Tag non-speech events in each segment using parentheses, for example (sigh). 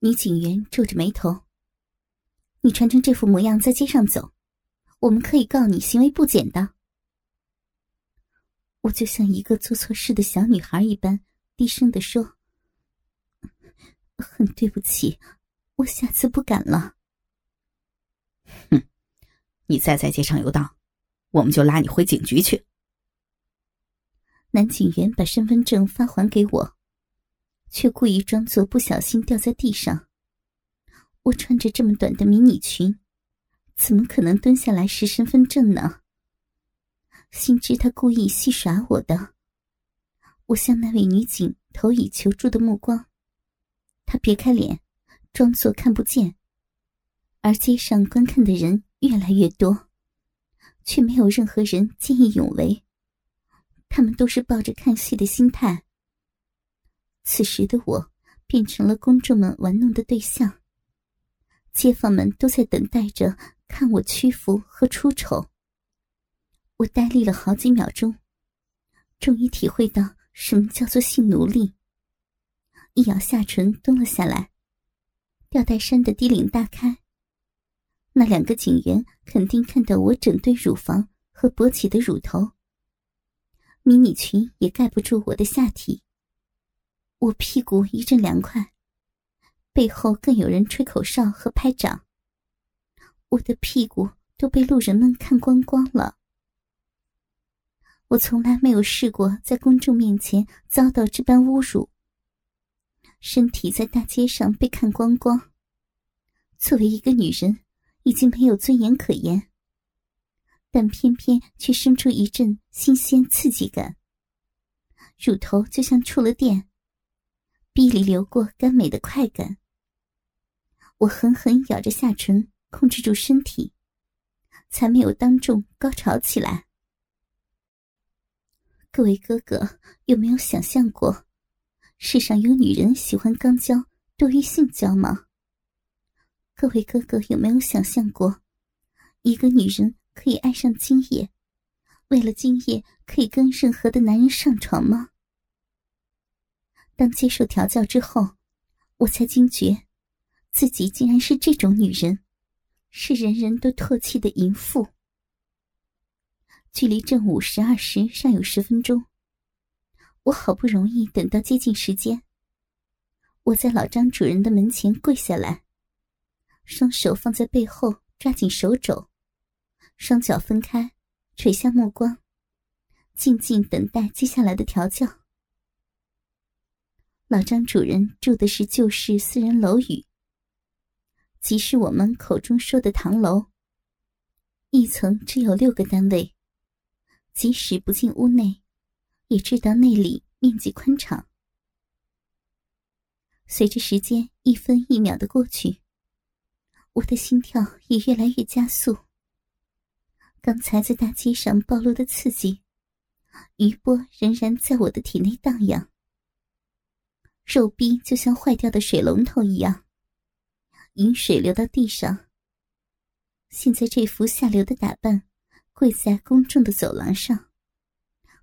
女警员皱着眉头：“你穿成这副模样在街上走，我们可以告你行为不检的。”我就像一个做错事的小女孩一般，低声的说：“很对不起，我下次不敢了。”哼，你再在街上游荡，我们就拉你回警局去。男警员把身份证发还给我，却故意装作不小心掉在地上。我穿着这么短的迷你裙，怎么可能蹲下来拾身份证呢？心知他故意戏耍我的，我向那位女警投以求助的目光。她别开脸，装作看不见。而街上观看的人越来越多，却没有任何人见义勇为。他们都是抱着看戏的心态。此时的我变成了公众们玩弄的对象。街坊们都在等待着看我屈服和出丑。我呆立了好几秒钟，终于体会到什么叫做性奴隶。一咬下唇，蹲了下来。吊带衫的低领大开。那两个警员肯定看到我整对乳房和勃起的乳头。迷你裙也盖不住我的下体。我屁股一阵凉快，背后更有人吹口哨和拍掌。我的屁股都被路人们看光光了。我从来没有试过在公众面前遭到这般侮辱。身体在大街上被看光光，作为一个女人，已经没有尊严可言。但偏偏却生出一阵新鲜刺激感，乳头就像触了电，逼里流过甘美的快感。我狠狠咬着下唇，控制住身体，才没有当众高潮起来。各位哥哥，有没有想象过，世上有女人喜欢肛交多于性交吗？各位哥哥，有没有想象过，一个女人可以爱上今夜，为了今夜可以跟任何的男人上床吗？当接受调教之后，我才惊觉，自己竟然是这种女人，是人人都唾弃的淫妇。距离正午十二时尚有十分钟，我好不容易等到接近时间。我在老张主人的门前跪下来，双手放在背后抓紧手肘，双脚分开，垂下目光，静静等待接下来的调教。老张主人住的是旧式私人楼宇，即是我们口中说的唐楼，一层只有六个单位。即使不进屋内，也知道内里面积宽敞。随着时间一分一秒的过去，我的心跳也越来越加速。刚才在大街上暴露的刺激，余波仍然在我的体内荡漾。肉壁就像坏掉的水龙头一样，饮水流到地上。现在这副下流的打扮。跪在公众的走廊上，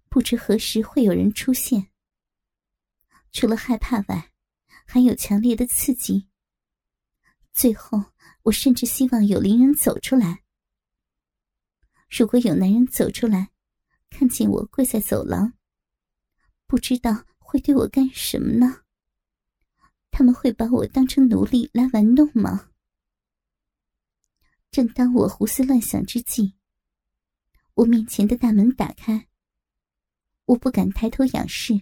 不知何时会有人出现。除了害怕外，还有强烈的刺激。最后，我甚至希望有邻人走出来。如果有男人走出来，看见我跪在走廊，不知道会对我干什么呢？他们会把我当成奴隶来玩弄吗？正当我胡思乱想之际，我面前的大门打开，我不敢抬头仰视，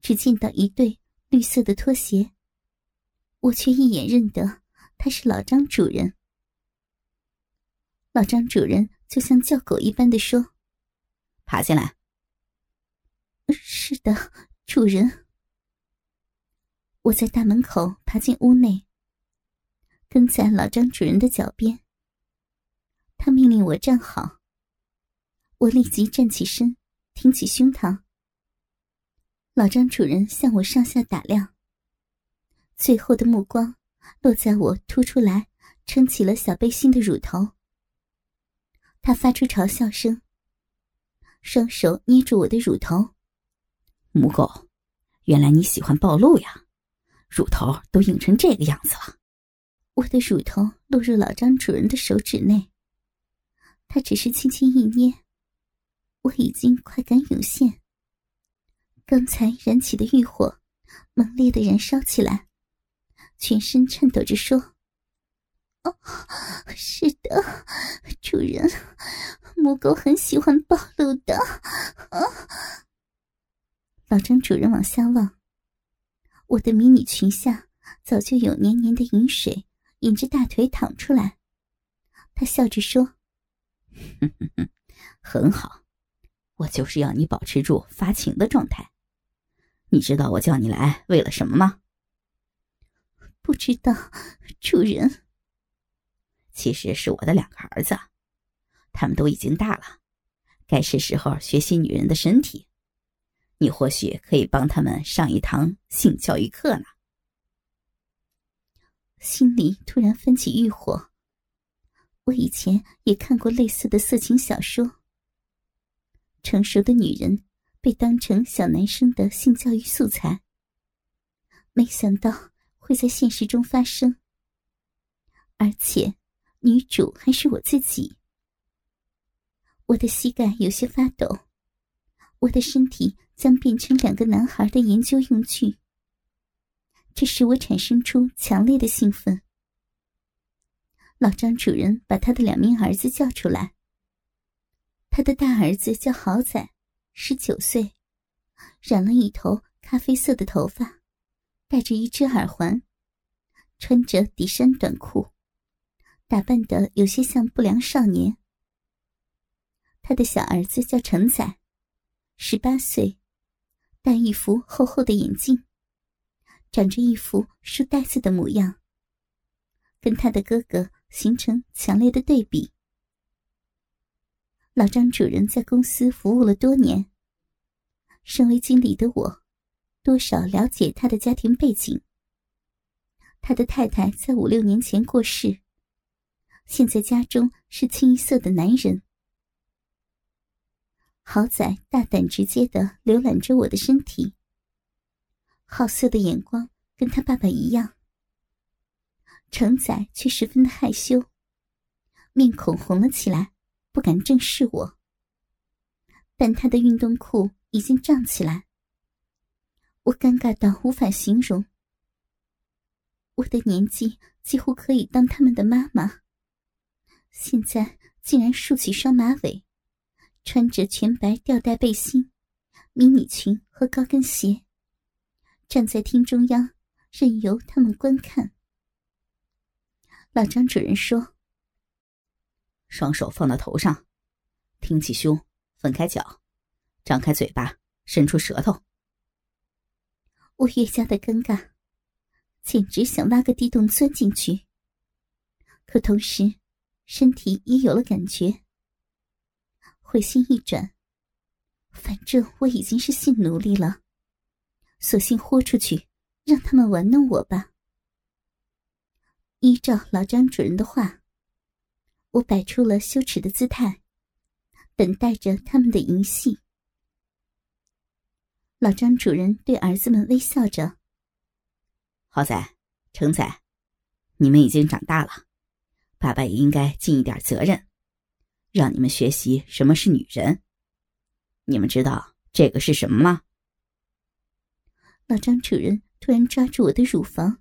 只见到一对绿色的拖鞋，我却一眼认得他是老张主人。老张主人就像叫狗一般的说：“爬进来。”“是的，主人。”我在大门口爬进屋内，跟在老张主人的脚边。他命令我站好。我立即站起身，挺起胸膛。老张主人向我上下打量，最后的目光落在我凸出来、撑起了小背心的乳头。他发出嘲笑声，双手捏住我的乳头。母狗，原来你喜欢暴露呀！乳头都硬成这个样子了。我的乳头落入老张主人的手指内，他只是轻轻一捏，我已经快感涌现。刚才燃起的欲火，猛烈的燃烧起来，全身颤抖着说：“哦，是的，主人，母狗很喜欢暴露的。”啊！老张主人往下望，我的迷你裙下早就有黏黏的饮水。引着大腿淌出来，他笑着说：“很好，我就是要你保持住发情的状态。你知道我叫你来为了什么吗？”“不知道，主人。”“其实是我的两个儿子，他们都已经大了，该是时候学习女人的身体。你或许可以帮他们上一堂性教育课呢。”心里突然泛起欲火。我以前也看过类似的色情小说，成熟的女人被当成小男生的性教育素材，没想到会在现实中发生，而且女主还是我自己。我的膝盖有些发抖，我的身体将变成两个男孩的研究用具。这使我产生出强烈的兴奋。老张主人把他的两名儿子叫出来。他的大儿子叫豪仔，十九岁，染了一头咖啡色的头发，戴着一只耳环，穿着底衫短裤，打扮的有些像不良少年。他的小儿子叫成仔，十八岁，戴一副厚厚的眼镜。长着一副书呆子的模样，跟他的哥哥形成强烈的对比。老张主人在公司服务了多年，身为经理的我，多少了解他的家庭背景。他的太太在五六年前过世，现在家中是清一色的男人。豪仔大胆直接的浏览着我的身体。好色的眼光跟他爸爸一样，程仔却十分的害羞，面孔红了起来，不敢正视我。但他的运动裤已经胀起来，我尴尬到无法形容。我的年纪几乎可以当他们的妈妈，现在竟然竖起双马尾，穿着全白吊带背心、迷你裙和高跟鞋。站在厅中央，任由他们观看。老张主任说：“双手放到头上，挺起胸，分开脚，张开嘴巴，伸出舌头。”我越加的尴尬，简直想挖个地洞钻进去。可同时，身体也有了感觉。回心一转，反正我已经是性奴隶了。索性豁出去，让他们玩弄我吧。依照老张主人的话，我摆出了羞耻的姿态，等待着他们的淫戏。老张主人对儿子们微笑着：“豪仔、成仔，你们已经长大了，爸爸也应该尽一点责任，让你们学习什么是女人。你们知道这个是什么吗？”老张主任突然抓住我的乳房，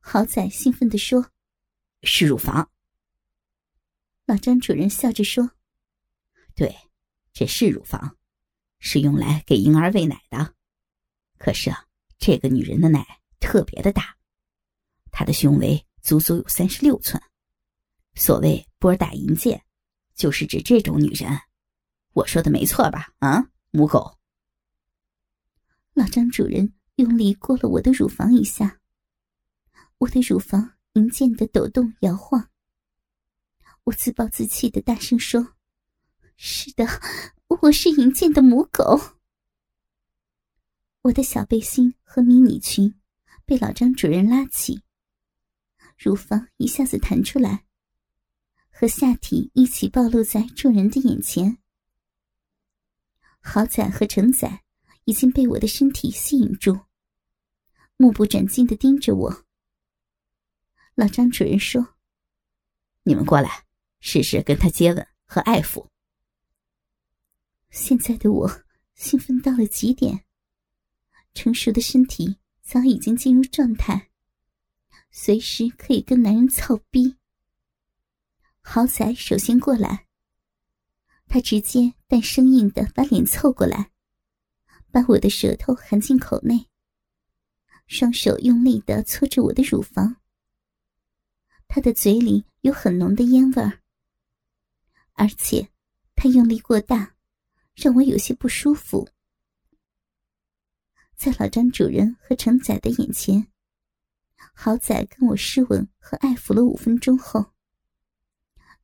好仔兴奋地说：“是乳房。”老张主任笑着说：“对，这是乳房，是用来给婴儿喂奶的。可是啊，这个女人的奶特别的大，她的胸围足足有三十六寸。所谓波大银剑，就是指这种女人。我说的没错吧？啊，母狗。”老张主人用力过了我的乳房一下，我的乳房银渐的抖动摇晃。我自暴自弃的大声说：“是的，我是银渐的母狗。”我的小背心和迷你裙被老张主人拉起，乳房一下子弹出来，和下体一起暴露在众人的眼前。豪仔和成仔。已经被我的身体吸引住，目不转睛的盯着我。老张主任说：“你们过来，试试跟他接吻和爱抚。”现在的我兴奋到了极点，成熟的身体早已经进入状态，随时可以跟男人操逼。豪仔首先过来，他直接但生硬的把脸凑过来，把我的舌头含进口内，双手用力的搓着我的乳房。他的嘴里有很浓的烟味儿，而且他用力过大。让我有些不舒服。在老张主人和程仔的眼前，豪仔跟我湿吻和爱抚了五分钟后，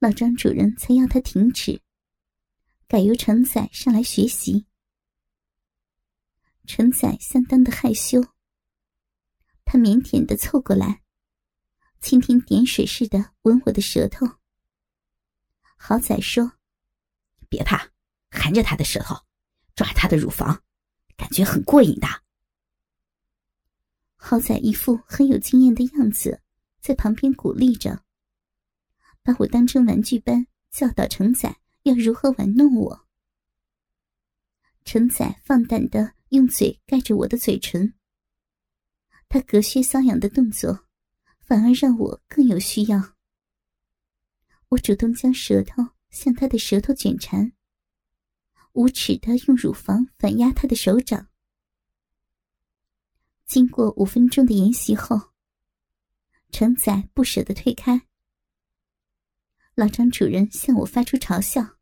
老张主人才要他停止，改由程仔上来学习。程仔相当的害羞，他腼腆的凑过来，蜻蜓点水似的吻我的舌头。豪仔说：“别怕。”含着他的舌头，抓他的乳房，感觉很过瘾的。好仔一副很有经验的样子，在旁边鼓励着，把我当成玩具般教导陈仔要如何玩弄我。陈仔放胆的用嘴盖着我的嘴唇，他隔靴搔痒的动作，反而让我更有需要。我主动将舌头向他的舌头卷缠。无耻的用乳房反压他的手掌。经过五分钟的研习后，程仔不舍得退开。老张主人向我发出嘲笑：“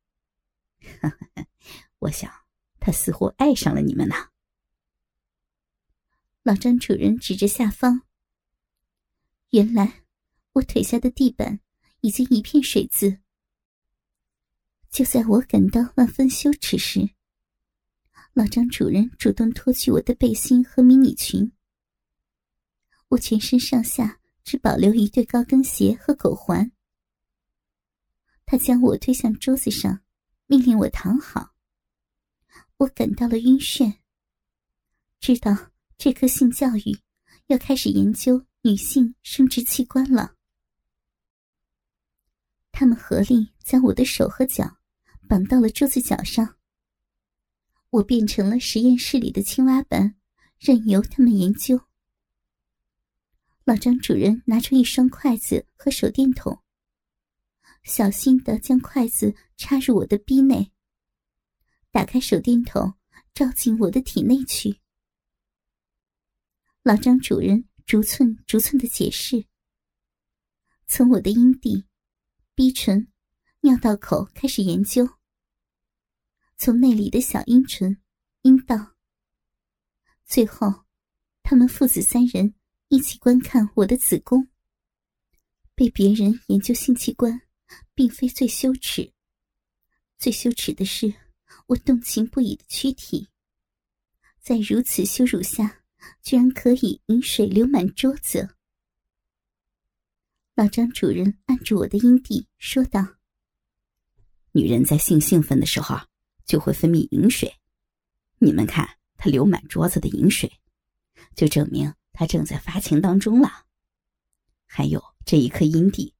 (laughs) 我想他似乎爱上了你们呢。”老张主人指着下方，原来我腿下的地板已经一片水渍。就在我感到万分羞耻时，老张主人主动脱去我的背心和迷你裙。我全身上下只保留一对高跟鞋和狗环。他将我推向桌子上，命令我躺好。我感到了晕眩，知道这颗性教育要开始研究女性生殖器官了。他们合力将我的手和脚。绑到了桌子角上，我变成了实验室里的青蛙般，任由他们研究。老张主任拿出一双筷子和手电筒，小心的将筷子插入我的逼内，打开手电筒，照进我的体内去。老张主任逐寸逐寸的解释，从我的阴蒂、逼唇、尿道口开始研究。从内里的小阴唇、阴道，最后，他们父子三人一起观看我的子宫。被别人研究性器官，并非最羞耻，最羞耻的是我动情不已的躯体，在如此羞辱下，居然可以饮水流满桌子。老张主人按住我的阴蒂，说道：“女人在性兴奋的时候。”就会分泌饮水，你们看，她流满桌子的饮水，就证明她正在发情当中了。还有这一颗阴蒂，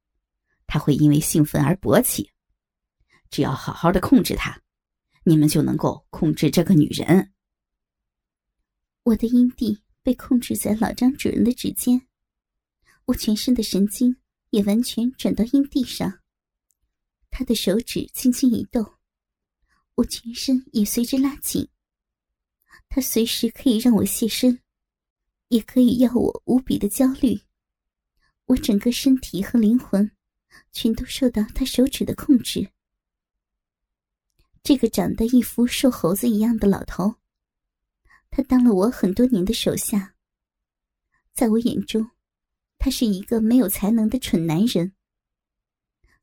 他会因为兴奋而勃起。只要好好的控制他，你们就能够控制这个女人。我的阴蒂被控制在老张主人的指尖，我全身的神经也完全转到阴蒂上，他的手指轻轻一动。我全身也随之拉紧，他随时可以让我现身，也可以要我无比的焦虑。我整个身体和灵魂，全都受到他手指的控制。这个长得一副瘦猴子一样的老头，他当了我很多年的手下，在我眼中，他是一个没有才能的蠢男人。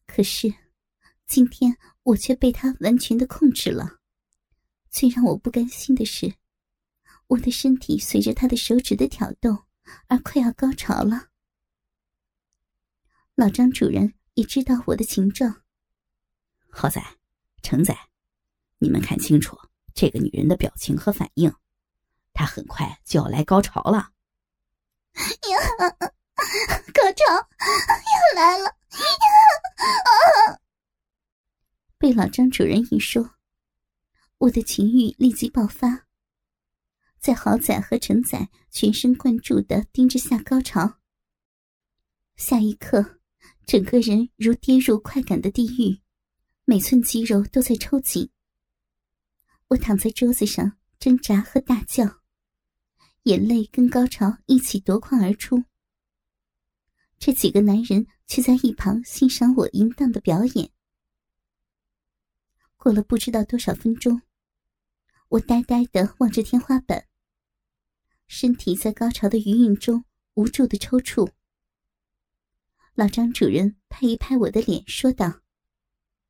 可是。今天我却被他完全的控制了。最让我不甘心的是，我的身体随着他的手指的挑动而快要高潮了。老张主人也知道我的情状。好仔、程仔，你们看清楚这个女人的表情和反应，她很快就要来高潮了。呀，高潮又来了！被老张主任一说，我的情欲立即爆发。在豪仔和陈仔全神贯注的盯着下高潮，下一刻，整个人如跌入快感的地狱，每寸肌肉都在抽紧。我躺在桌子上挣扎和大叫，眼泪跟高潮一起夺眶而出。这几个男人却在一旁欣赏我淫荡的表演。过了不知道多少分钟，我呆呆的望着天花板，身体在高潮的余韵中无助的抽搐。老张主任拍一拍我的脸，说道：“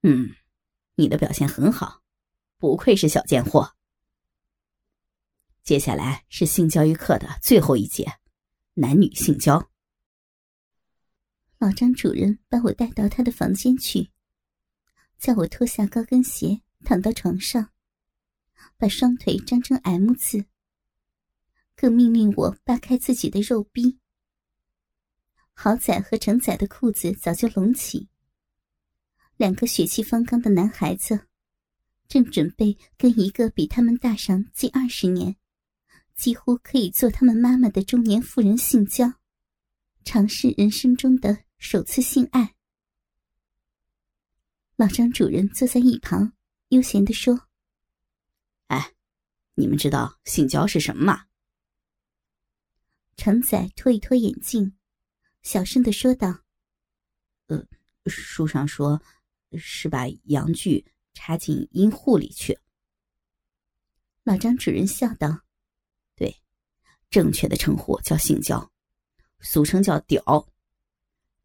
嗯，你的表现很好，不愧是小贱货。接下来是性教育课的最后一节，男女性交。”老张主任把我带到他的房间去。叫我脱下高跟鞋，躺到床上，把双腿张成 M 字，更命令我扒开自己的肉逼。豪仔和成仔的裤子早就隆起，两个血气方刚的男孩子，正准备跟一个比他们大上近二十年，几乎可以做他们妈妈的中年妇人性交，尝试人生中的首次性爱。老张主人坐在一旁，悠闲地说：“哎，你们知道性交是什么吗？”成仔脱一脱眼镜，小声的说道：“呃，书上说，是把阳具插进阴户里去。”老张主人笑道：“对，正确的称呼叫性交，俗称叫屌。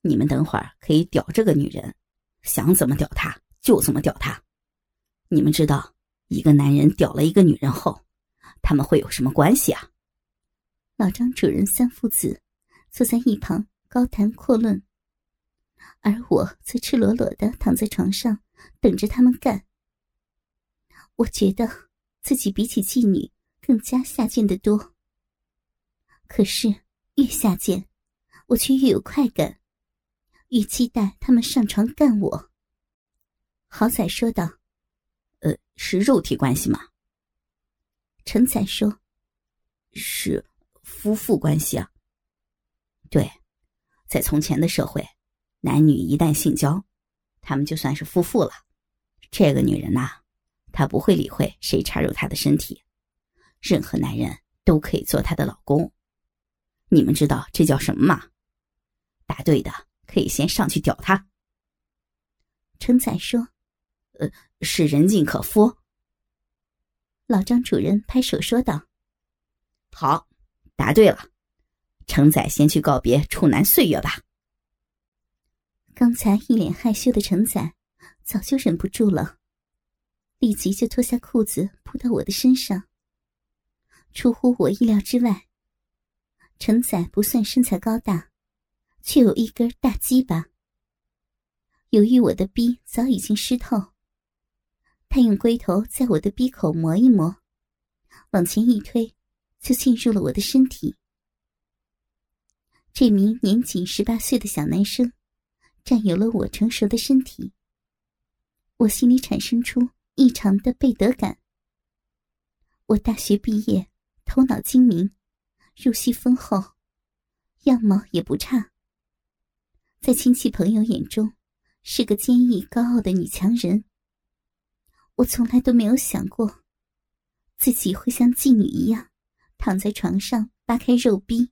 你们等会儿可以屌这个女人。”想怎么屌她就怎么屌她，你们知道一个男人屌了一个女人后，他们会有什么关系啊？老张主人三父子坐在一旁高谈阔论，而我则赤裸裸的躺在床上等着他们干。我觉得自己比起妓女更加下贱的多，可是越下贱，我却越有快感。越期待他们上床干我。好仔说道：“呃，是肉体关系吗？”陈仔说：“是夫妇关系啊。”对，在从前的社会，男女一旦性交，他们就算是夫妇了。这个女人呐，她不会理会谁插入她的身体，任何男人都可以做她的老公。你们知道这叫什么吗？答对的。可以先上去屌他。称赞说：“呃，是人尽可夫。”老张主人拍手说道：“好，答对了。程仔先去告别处男岁月吧。”刚才一脸害羞的陈仔早就忍不住了，立即就脱下裤子扑到我的身上。出乎我意料之外，陈仔不算身材高大。却有一根大鸡巴。由于我的逼早已经湿透，他用龟头在我的逼口磨一磨，往前一推，就进入了我的身体。这名年仅十八岁的小男生，占有了我成熟的身体。我心里产生出异常的背德感。我大学毕业，头脑精明，入戏丰厚，样貌也不差。在亲戚朋友眼中，是个坚毅高傲的女强人。我从来都没有想过，自己会像妓女一样，躺在床上扒开肉逼，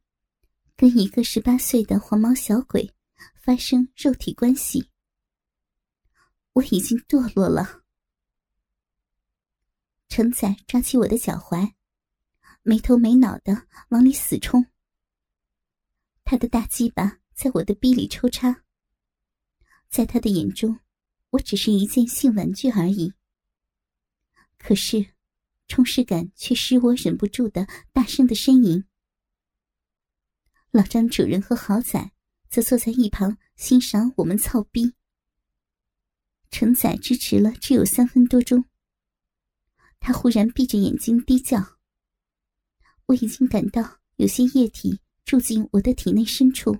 跟一个十八岁的黄毛小鬼发生肉体关系。我已经堕落了。陈仔抓起我的脚踝，没头没脑的往里死冲。他的大鸡巴。在我的逼里抽插，在他的眼中，我只是一件性玩具而已。可是，充实感却使我忍不住的大声的呻吟。老张主人和豪仔则坐在一旁欣赏我们操逼。陈仔支持了只有三分多钟，他忽然闭着眼睛低叫。我已经感到有些液体。住进我的体内深处。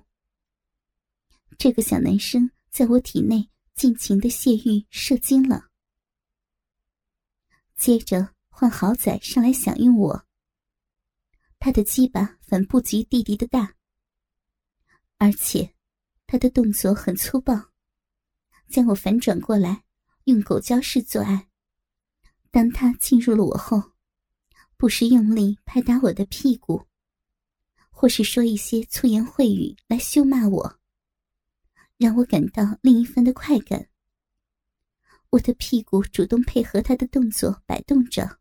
这个小男生在我体内尽情的泄欲射精了，接着换豪仔上来享用我。他的鸡巴反不及弟弟的大，而且他的动作很粗暴，将我反转过来，用狗交式做爱。当他进入了我后，不时用力拍打我的屁股，或是说一些粗言秽语来羞骂我，让我感到另一番的快感。我的屁股主动配合他的动作摆动着，